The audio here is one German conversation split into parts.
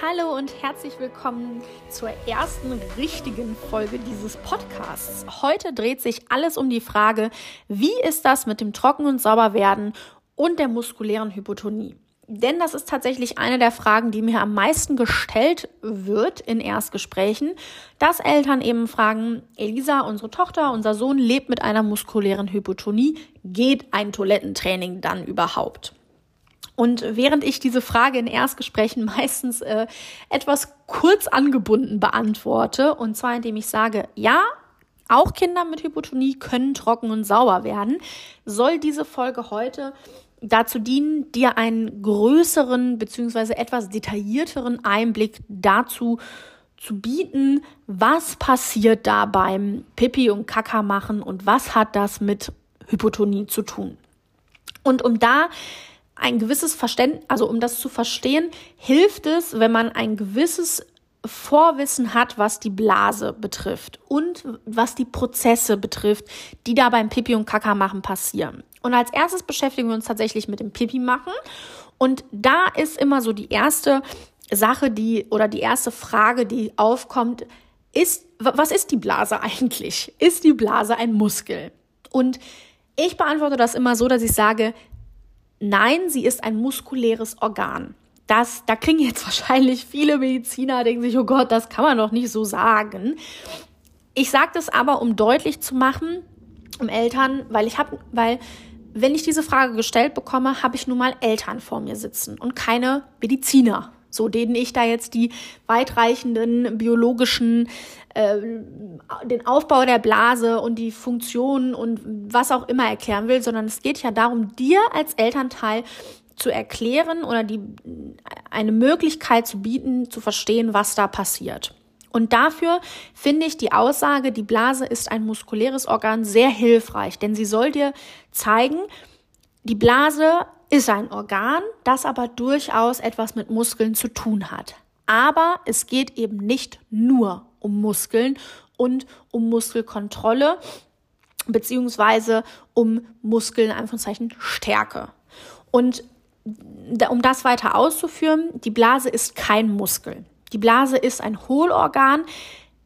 Hallo und herzlich willkommen zur ersten richtigen Folge dieses Podcasts. Heute dreht sich alles um die Frage, wie ist das mit dem Trocken- und Sauberwerden und der muskulären Hypotonie? Denn das ist tatsächlich eine der Fragen, die mir am meisten gestellt wird in Erstgesprächen, dass Eltern eben fragen, Elisa, unsere Tochter, unser Sohn lebt mit einer muskulären Hypotonie, geht ein Toilettentraining dann überhaupt? Und während ich diese Frage in Erstgesprächen meistens äh, etwas kurz angebunden beantworte, und zwar indem ich sage, ja, auch Kinder mit Hypotonie können trocken und sauber werden, soll diese Folge heute dazu dienen, dir einen größeren bzw. etwas detaillierteren Einblick dazu zu bieten, was passiert da beim Pipi und Kaka machen und was hat das mit Hypotonie zu tun. Und um da ein gewisses Verständnis, also um das zu verstehen, hilft es, wenn man ein gewisses Vorwissen hat, was die Blase betrifft und was die Prozesse betrifft, die da beim Pipi und Kaka machen passieren. Und als erstes beschäftigen wir uns tatsächlich mit dem Pipi machen. Und da ist immer so die erste Sache, die oder die erste Frage, die aufkommt, ist, was ist die Blase eigentlich? Ist die Blase ein Muskel? Und ich beantworte das immer so, dass ich sage, Nein, sie ist ein muskuläres Organ. Das, da kriegen jetzt wahrscheinlich viele Mediziner, denken sich, oh Gott, das kann man doch nicht so sagen. Ich sage das aber, um deutlich zu machen, um Eltern, weil ich habe, weil wenn ich diese Frage gestellt bekomme, habe ich nun mal Eltern vor mir sitzen und keine Mediziner so denen ich da jetzt die weitreichenden biologischen, äh, den Aufbau der Blase und die Funktion und was auch immer erklären will, sondern es geht ja darum, dir als Elternteil zu erklären oder die, eine Möglichkeit zu bieten, zu verstehen, was da passiert. Und dafür finde ich die Aussage, die Blase ist ein muskuläres Organ sehr hilfreich, denn sie soll dir zeigen, die Blase ist ein Organ, das aber durchaus etwas mit Muskeln zu tun hat. Aber es geht eben nicht nur um Muskeln und um Muskelkontrolle beziehungsweise um Muskeln, Anführungszeichen, Stärke. Und um das weiter auszuführen, die Blase ist kein Muskel. Die Blase ist ein Hohlorgan,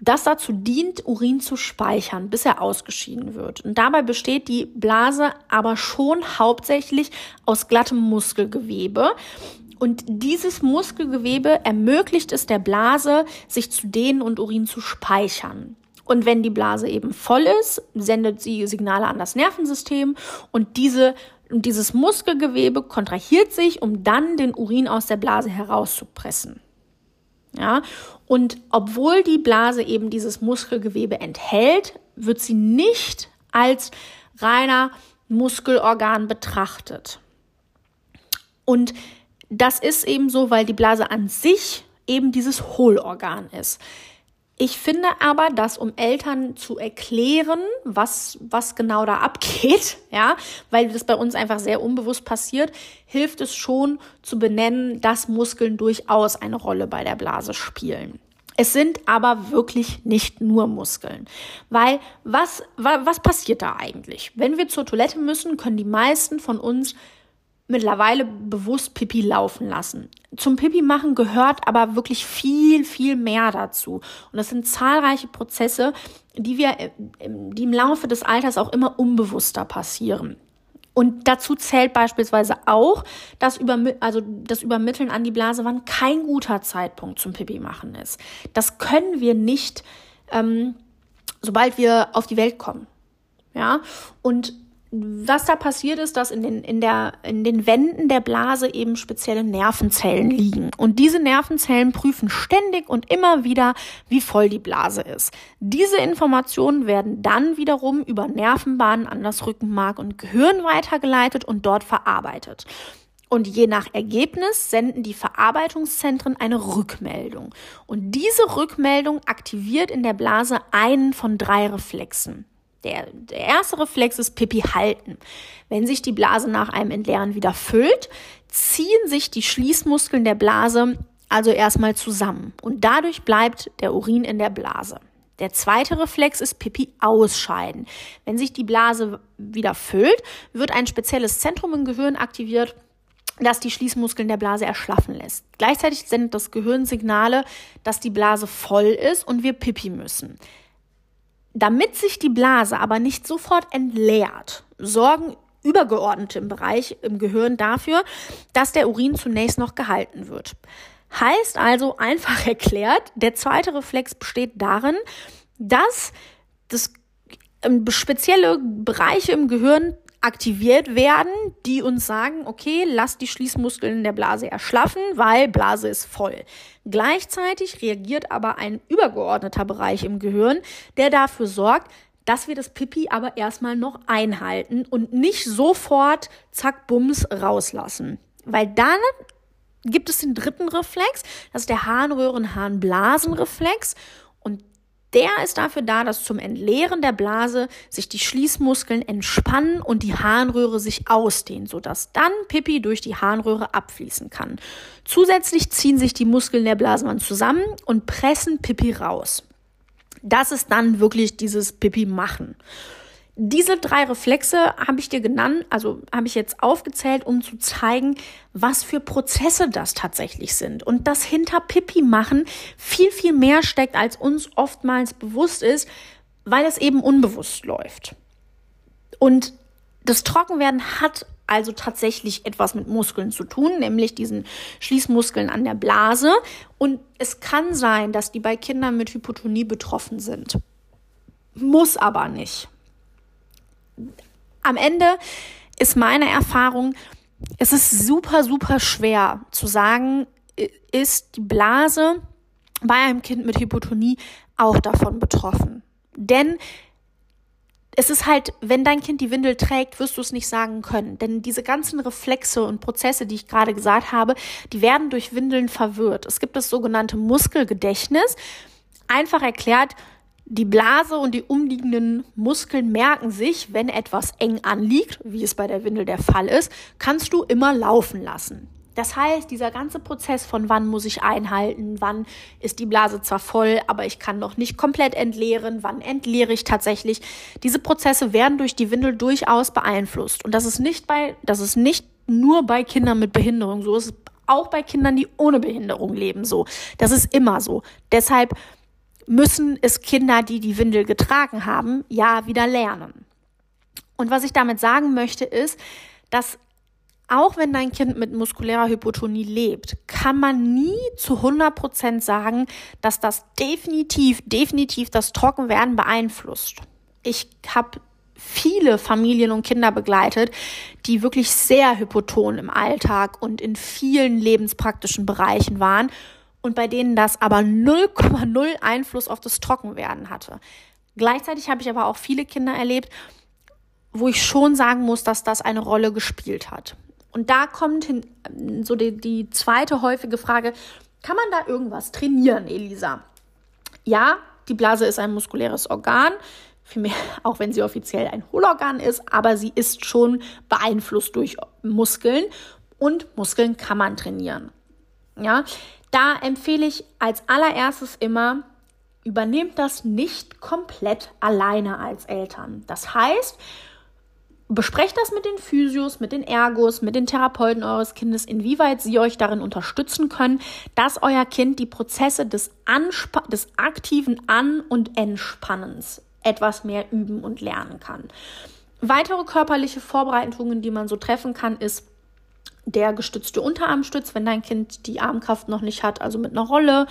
das dazu dient, Urin zu speichern, bis er ausgeschieden wird. Und dabei besteht die Blase aber schon hauptsächlich aus glattem Muskelgewebe. Und dieses Muskelgewebe ermöglicht es der Blase, sich zu dehnen und Urin zu speichern. Und wenn die Blase eben voll ist, sendet sie Signale an das Nervensystem und diese und dieses Muskelgewebe kontrahiert sich, um dann den Urin aus der Blase herauszupressen. Ja, und obwohl die Blase eben dieses Muskelgewebe enthält, wird sie nicht als reiner Muskelorgan betrachtet. Und das ist eben so, weil die Blase an sich eben dieses Hohlorgan ist. Ich finde aber, dass um Eltern zu erklären, was, was genau da abgeht, ja, weil das bei uns einfach sehr unbewusst passiert, hilft es schon zu benennen, dass Muskeln durchaus eine Rolle bei der Blase spielen. Es sind aber wirklich nicht nur Muskeln. Weil was, was passiert da eigentlich? Wenn wir zur Toilette müssen, können die meisten von uns mittlerweile bewusst Pipi laufen lassen. Zum Pipi machen gehört aber wirklich viel, viel mehr dazu. Und das sind zahlreiche Prozesse, die wir, die im Laufe des Alters auch immer unbewusster passieren. Und dazu zählt beispielsweise auch, dass über, also das Übermitteln an die Blase, wann kein guter Zeitpunkt zum Pipi machen ist. Das können wir nicht, ähm, sobald wir auf die Welt kommen. Ja, und was da passiert ist, dass in den, in, der, in den Wänden der Blase eben spezielle Nervenzellen liegen. Und diese Nervenzellen prüfen ständig und immer wieder, wie voll die Blase ist. Diese Informationen werden dann wiederum über Nervenbahnen an das Rückenmark und Gehirn weitergeleitet und dort verarbeitet. Und je nach Ergebnis senden die Verarbeitungszentren eine Rückmeldung. Und diese Rückmeldung aktiviert in der Blase einen von drei Reflexen. Der, der erste Reflex ist Pipi halten. Wenn sich die Blase nach einem Entleeren wieder füllt, ziehen sich die Schließmuskeln der Blase also erstmal zusammen und dadurch bleibt der Urin in der Blase. Der zweite Reflex ist Pipi ausscheiden. Wenn sich die Blase wieder füllt, wird ein spezielles Zentrum im Gehirn aktiviert, das die Schließmuskeln der Blase erschlaffen lässt. Gleichzeitig sendet das Gehirn Signale, dass die Blase voll ist und wir pipi müssen. Damit sich die Blase aber nicht sofort entleert, sorgen übergeordnete im Bereich im Gehirn dafür, dass der Urin zunächst noch gehalten wird. Heißt also einfach erklärt, der zweite Reflex besteht darin, dass das ähm, spezielle Bereiche im Gehirn aktiviert werden, die uns sagen, okay, lass die Schließmuskeln der Blase erschlaffen, weil Blase ist voll. Gleichzeitig reagiert aber ein übergeordneter Bereich im Gehirn, der dafür sorgt, dass wir das Pipi aber erstmal noch einhalten und nicht sofort zack bums rauslassen. Weil dann gibt es den dritten Reflex, das ist der Harnröhren-Harnblasenreflex der ist dafür da, dass zum Entleeren der Blase sich die Schließmuskeln entspannen und die Harnröhre sich ausdehnen, sodass dann Pipi durch die Harnröhre abfließen kann. Zusätzlich ziehen sich die Muskeln der Blasenwand zusammen und pressen Pipi raus. Das ist dann wirklich dieses Pipi machen. Diese drei Reflexe habe ich dir genannt, also habe ich jetzt aufgezählt, um zu zeigen, was für Prozesse das tatsächlich sind. Und dass hinter Pipi machen viel, viel mehr steckt, als uns oftmals bewusst ist, weil es eben unbewusst läuft. Und das Trockenwerden hat also tatsächlich etwas mit Muskeln zu tun, nämlich diesen Schließmuskeln an der Blase. Und es kann sein, dass die bei Kindern mit Hypotonie betroffen sind. Muss aber nicht am Ende ist meine Erfahrung, es ist super, super schwer zu sagen, ist die Blase bei einem Kind mit Hypotonie auch davon betroffen. Denn es ist halt, wenn dein Kind die Windel trägt, wirst du es nicht sagen können. Denn diese ganzen Reflexe und Prozesse, die ich gerade gesagt habe, die werden durch Windeln verwirrt. Es gibt das sogenannte Muskelgedächtnis. Einfach erklärt, die Blase und die umliegenden Muskeln merken sich, wenn etwas eng anliegt, wie es bei der Windel der Fall ist, kannst du immer laufen lassen. Das heißt, dieser ganze Prozess von wann muss ich einhalten, wann ist die Blase zwar voll, aber ich kann noch nicht komplett entleeren, wann entleere ich tatsächlich, diese Prozesse werden durch die Windel durchaus beeinflusst. Und das ist nicht bei, das ist nicht nur bei Kindern mit Behinderung so, es ist auch bei Kindern, die ohne Behinderung leben so. Das ist immer so. Deshalb müssen es Kinder, die die Windel getragen haben, ja wieder lernen. Und was ich damit sagen möchte, ist, dass auch wenn dein Kind mit muskulärer Hypotonie lebt, kann man nie zu 100 Prozent sagen, dass das definitiv, definitiv das Trockenwerden beeinflusst. Ich habe viele Familien und Kinder begleitet, die wirklich sehr hypoton im Alltag und in vielen lebenspraktischen Bereichen waren und bei denen das aber 0,0 Einfluss auf das Trockenwerden hatte. Gleichzeitig habe ich aber auch viele Kinder erlebt, wo ich schon sagen muss, dass das eine Rolle gespielt hat. Und da kommt hin, so die, die zweite häufige Frage, kann man da irgendwas trainieren, Elisa? Ja, die Blase ist ein muskuläres Organ, vielmehr, auch wenn sie offiziell ein Hohlorgan ist, aber sie ist schon beeinflusst durch Muskeln und Muskeln kann man trainieren. Ja, da empfehle ich als allererstes immer, übernehmt das nicht komplett alleine als Eltern. Das heißt, besprecht das mit den Physios, mit den Ergos, mit den Therapeuten eures Kindes, inwieweit sie euch darin unterstützen können, dass euer Kind die Prozesse des, Anspa des aktiven An- und Entspannens etwas mehr üben und lernen kann. Weitere körperliche Vorbereitungen, die man so treffen kann, ist der gestützte Unterarmstütz, wenn dein Kind die Armkraft noch nicht hat, also mit einer Rolle.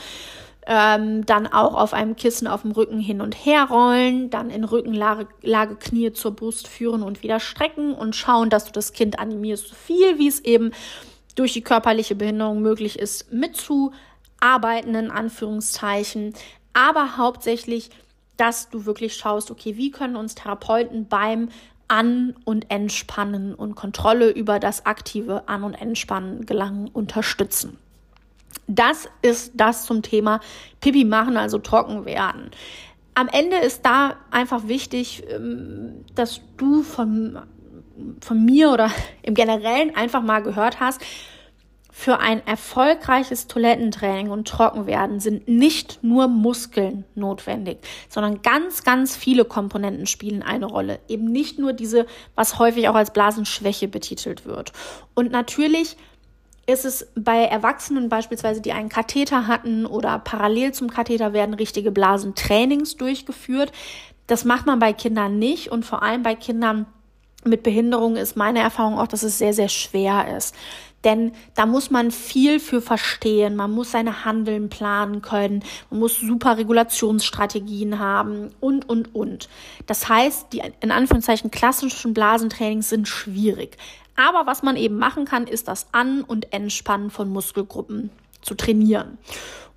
Ähm, dann auch auf einem Kissen auf dem Rücken hin und her rollen, dann in Rückenlage Lage Knie zur Brust führen und wieder strecken und schauen, dass du das Kind animierst, so viel wie es eben durch die körperliche Behinderung möglich ist, mitzuarbeiten, in Anführungszeichen, aber hauptsächlich, dass du wirklich schaust, okay, wie können uns Therapeuten beim an- und Entspannen und Kontrolle über das aktive An- und Entspannen gelangen unterstützen. Das ist das zum Thema Pipi machen, also trocken werden. Am Ende ist da einfach wichtig, ähm, dass du von, von mir oder im Generellen einfach mal gehört hast, für ein erfolgreiches Toilettentraining und Trockenwerden sind nicht nur Muskeln notwendig, sondern ganz, ganz viele Komponenten spielen eine Rolle. Eben nicht nur diese, was häufig auch als Blasenschwäche betitelt wird. Und natürlich ist es bei Erwachsenen beispielsweise, die einen Katheter hatten oder parallel zum Katheter werden richtige Blasentrainings durchgeführt. Das macht man bei Kindern nicht und vor allem bei Kindern mit Behinderung ist meine Erfahrung auch, dass es sehr, sehr schwer ist. Denn da muss man viel für verstehen. Man muss seine Handeln planen können. Man muss super Regulationsstrategien haben und, und, und. Das heißt, die in Anführungszeichen klassischen Blasentrainings sind schwierig. Aber was man eben machen kann, ist das An- und Entspannen von Muskelgruppen zu trainieren.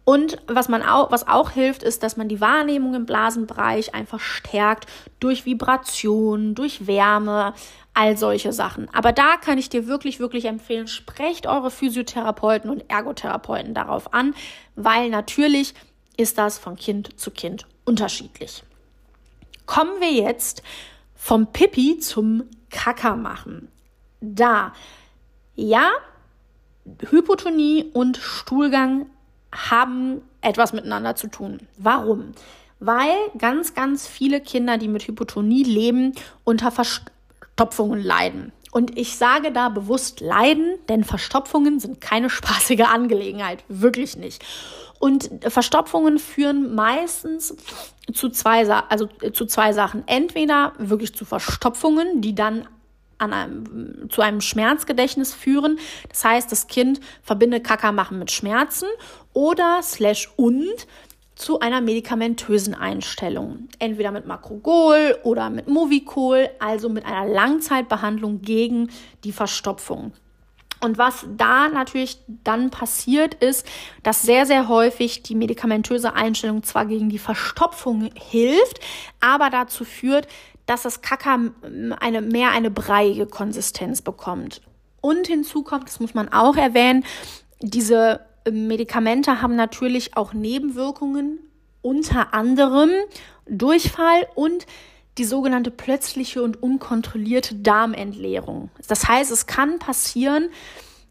Und was man auch, was auch hilft, ist, dass man die Wahrnehmung im Blasenbereich einfach stärkt durch Vibration, durch Wärme, all solche Sachen. Aber da kann ich dir wirklich, wirklich empfehlen, sprecht eure Physiotherapeuten und Ergotherapeuten darauf an, weil natürlich ist das von Kind zu Kind unterschiedlich. Kommen wir jetzt vom Pipi zum Kacker machen da. Ja, Hypotonie und Stuhlgang haben etwas miteinander zu tun. Warum? Weil ganz, ganz viele Kinder, die mit Hypotonie leben, unter Verstopfungen leiden. Und ich sage da bewusst leiden, denn Verstopfungen sind keine spaßige Angelegenheit, wirklich nicht. Und Verstopfungen führen meistens zu zwei, also zu zwei Sachen. Entweder wirklich zu Verstopfungen, die dann an einem, zu einem Schmerzgedächtnis führen. Das heißt, das Kind verbindet Kaka machen mit Schmerzen oder slash und zu einer medikamentösen Einstellung. Entweder mit Makrogol oder mit Movicol, also mit einer Langzeitbehandlung gegen die Verstopfung. Und was da natürlich dann passiert ist, dass sehr, sehr häufig die medikamentöse Einstellung zwar gegen die Verstopfung hilft, aber dazu führt, dass das Kaka eine, mehr eine breiige Konsistenz bekommt. Und hinzu kommt, das muss man auch erwähnen, diese Medikamente haben natürlich auch Nebenwirkungen, unter anderem Durchfall und die sogenannte plötzliche und unkontrollierte Darmentleerung. Das heißt, es kann passieren,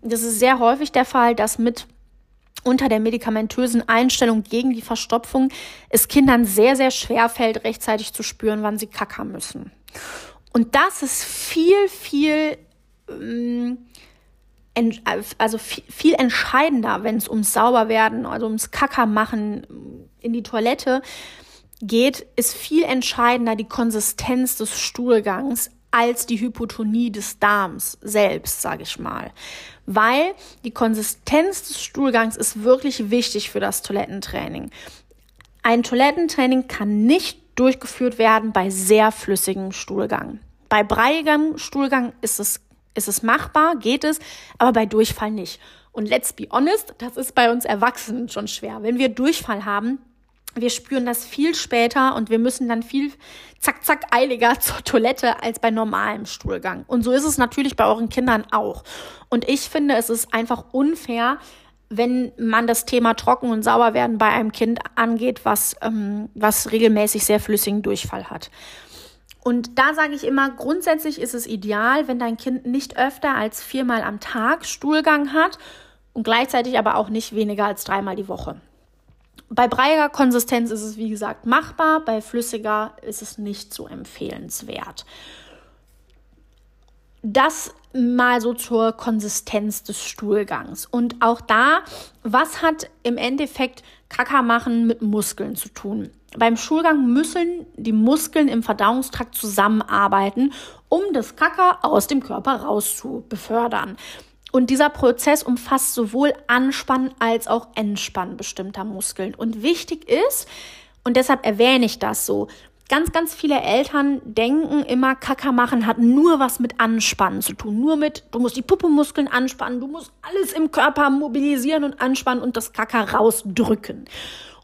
das ist sehr häufig der Fall, dass mit unter der medikamentösen Einstellung gegen die Verstopfung es Kindern sehr, sehr schwer fällt, rechtzeitig zu spüren, wann sie kackern müssen. Und das ist viel, viel, ähm, also viel, entscheidender, wenn es ums Sauberwerden, also ums Kackermachen in die Toilette geht, ist viel entscheidender die Konsistenz des Stuhlgangs als die Hypotonie des Darms selbst, sage ich mal. Weil die Konsistenz des Stuhlgangs ist wirklich wichtig für das Toilettentraining. Ein Toilettentraining kann nicht durchgeführt werden bei sehr flüssigem Stuhlgang. Bei breiigem Stuhlgang ist es, ist es machbar, geht es, aber bei Durchfall nicht. Und let's be honest, das ist bei uns Erwachsenen schon schwer. Wenn wir Durchfall haben, wir spüren das viel später und wir müssen dann viel zack, zack, eiliger zur Toilette als bei normalem Stuhlgang. Und so ist es natürlich bei euren Kindern auch. Und ich finde, es ist einfach unfair, wenn man das Thema Trocken und Sauberwerden bei einem Kind angeht, was, ähm, was regelmäßig sehr flüssigen Durchfall hat. Und da sage ich immer, grundsätzlich ist es ideal, wenn dein Kind nicht öfter als viermal am Tag Stuhlgang hat und gleichzeitig aber auch nicht weniger als dreimal die Woche. Bei breiiger Konsistenz ist es, wie gesagt, machbar, bei flüssiger ist es nicht so empfehlenswert. Das mal so zur Konsistenz des Stuhlgangs. Und auch da, was hat im Endeffekt Kaka machen mit Muskeln zu tun? Beim Stuhlgang müssen die Muskeln im Verdauungstrakt zusammenarbeiten, um das Kaka aus dem Körper raus zu befördern. Und dieser Prozess umfasst sowohl Anspannen als auch Entspannen bestimmter Muskeln. Und wichtig ist, und deshalb erwähne ich das so, ganz, ganz viele Eltern denken immer, Kaka machen hat nur was mit Anspannen zu tun. Nur mit, du musst die Puppenmuskeln anspannen, du musst alles im Körper mobilisieren und anspannen und das Kaka rausdrücken.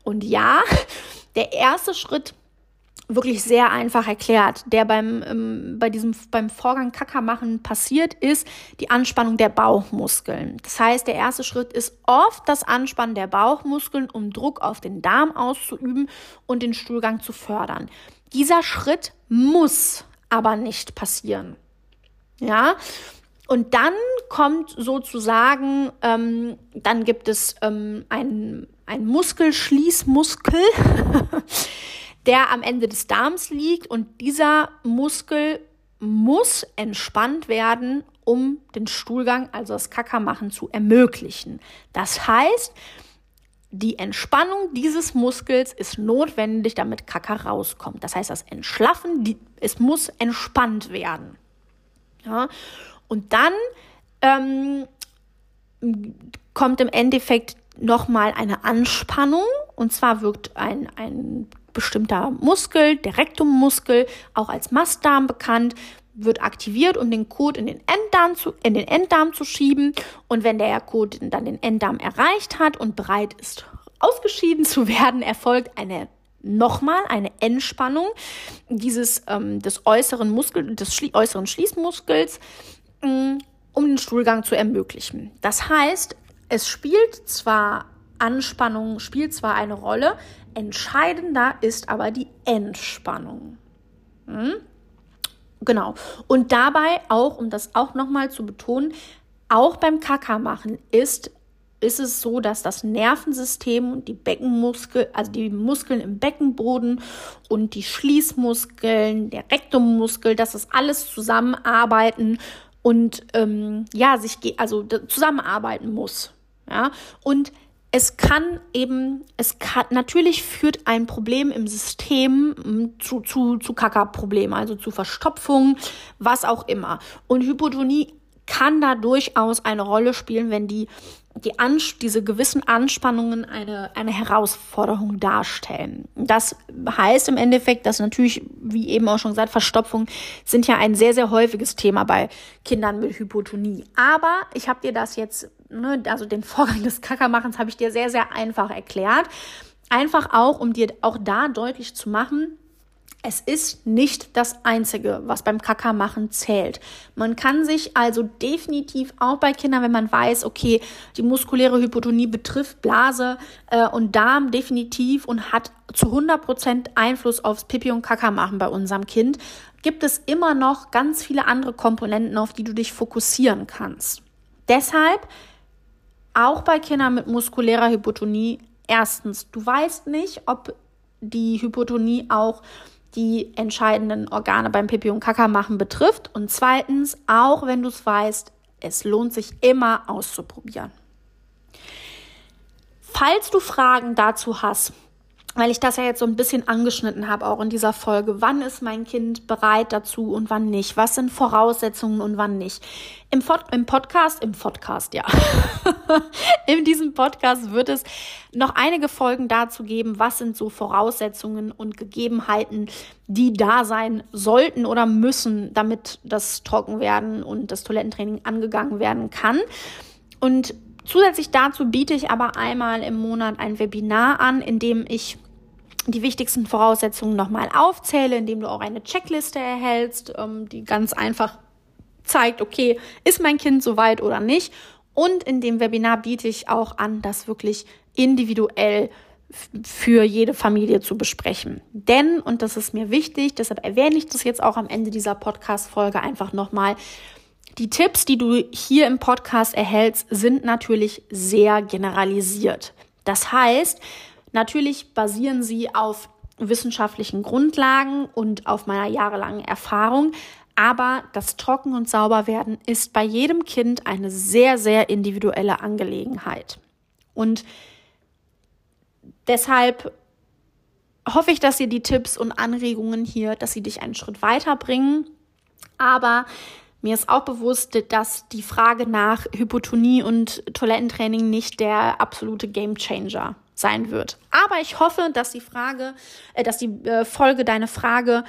Und ja, der erste Schritt wirklich sehr einfach erklärt, der beim, ähm, bei diesem, beim Vorgang Kacker machen passiert, ist die Anspannung der Bauchmuskeln. Das heißt, der erste Schritt ist oft das Anspannen der Bauchmuskeln, um Druck auf den Darm auszuüben und den Stuhlgang zu fördern. Dieser Schritt muss aber nicht passieren. Ja, und dann kommt sozusagen, ähm, dann gibt es ähm, einen, Muskelschließmuskel. der am Ende des Darms liegt und dieser Muskel muss entspannt werden, um den Stuhlgang, also das Kackermachen, zu ermöglichen. Das heißt, die Entspannung dieses Muskels ist notwendig, damit Kacker rauskommt. Das heißt, das Entschlaffen, die, es muss entspannt werden. Ja? Und dann ähm, kommt im Endeffekt nochmal eine Anspannung. Und zwar wirkt ein, ein bestimmter Muskel, der Rektummuskel, auch als Mastdarm bekannt, wird aktiviert, um den Kot in den Enddarm zu, in den Enddarm zu schieben. Und wenn der Kot dann den Enddarm erreicht hat und bereit ist, ausgeschieden zu werden, erfolgt eine nochmal eine Entspannung dieses ähm, des äußeren Muskel, des Schlie äußeren Schließmuskels, um den Stuhlgang zu ermöglichen. Das heißt, es spielt zwar Anspannung, spielt zwar eine Rolle, entscheidender ist aber die Entspannung. Hm? Genau. Und dabei auch, um das auch nochmal zu betonen, auch beim Kaka machen ist, ist es so, dass das Nervensystem und die Beckenmuskel, also die Muskeln im Beckenboden und die Schließmuskeln, der Rektummuskel, dass das alles zusammenarbeiten und ähm, ja, sich also zusammenarbeiten muss. Ja, und es kann eben, es kann, natürlich führt ein Problem im System hm, zu, zu, zu Kackerproblemen, also zu Verstopfung, was auch immer. Und Hypotonie kann da durchaus eine Rolle spielen, wenn die, die Ans diese gewissen Anspannungen eine, eine Herausforderung darstellen. Das heißt im Endeffekt, dass natürlich, wie eben auch schon gesagt, Verstopfung sind ja ein sehr, sehr häufiges Thema bei Kindern mit Hypotonie. Aber ich habe dir das jetzt ne, also den Vorgang des Kackermachens habe ich dir sehr, sehr einfach erklärt. Einfach auch, um dir auch da deutlich zu machen, es ist nicht das Einzige, was beim Kackermachen zählt. Man kann sich also definitiv auch bei Kindern, wenn man weiß, okay, die muskuläre Hypotonie betrifft Blase äh, und Darm definitiv und hat zu 100 Prozent Einfluss aufs Pipi und Kackermachen bei unserem Kind, gibt es immer noch ganz viele andere Komponenten, auf die du dich fokussieren kannst. Deshalb auch bei Kindern mit muskulärer Hypotonie, erstens, du weißt nicht, ob die Hypotonie auch die entscheidenden Organe beim Pipi und Kaka machen betrifft. Und zweitens, auch wenn du es weißt, es lohnt sich immer auszuprobieren. Falls du Fragen dazu hast, weil ich das ja jetzt so ein bisschen angeschnitten habe, auch in dieser Folge. Wann ist mein Kind bereit dazu und wann nicht? Was sind Voraussetzungen und wann nicht? Im, im Podcast, im Podcast, ja. in diesem Podcast wird es noch einige Folgen dazu geben, was sind so Voraussetzungen und Gegebenheiten, die da sein sollten oder müssen, damit das Trockenwerden und das Toilettentraining angegangen werden kann. Und Zusätzlich dazu biete ich aber einmal im Monat ein Webinar an, in dem ich die wichtigsten Voraussetzungen nochmal aufzähle, indem du auch eine Checkliste erhältst, ähm, die ganz einfach zeigt, okay, ist mein Kind soweit oder nicht. Und in dem Webinar biete ich auch an, das wirklich individuell für jede Familie zu besprechen. Denn, und das ist mir wichtig, deshalb erwähne ich das jetzt auch am Ende dieser Podcast-Folge einfach nochmal, die Tipps, die du hier im Podcast erhältst, sind natürlich sehr generalisiert. Das heißt, Natürlich basieren sie auf wissenschaftlichen Grundlagen und auf meiner jahrelangen Erfahrung. Aber das Trocken- und Sauberwerden ist bei jedem Kind eine sehr, sehr individuelle Angelegenheit. Und deshalb hoffe ich, dass dir die Tipps und Anregungen hier, dass sie dich einen Schritt weiterbringen. Aber mir ist auch bewusst, dass die Frage nach Hypotonie und Toilettentraining nicht der absolute Gamechanger sein wird. Aber ich hoffe, dass die Frage, äh, dass die äh, Folge deine Frage,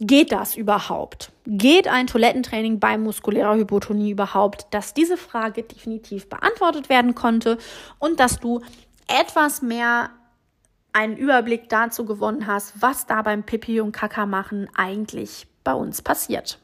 geht das überhaupt? Geht ein Toilettentraining bei muskulärer Hypotonie überhaupt? Dass diese Frage definitiv beantwortet werden konnte und dass du etwas mehr einen Überblick dazu gewonnen hast, was da beim Pipi und Kaka machen eigentlich bei uns passiert.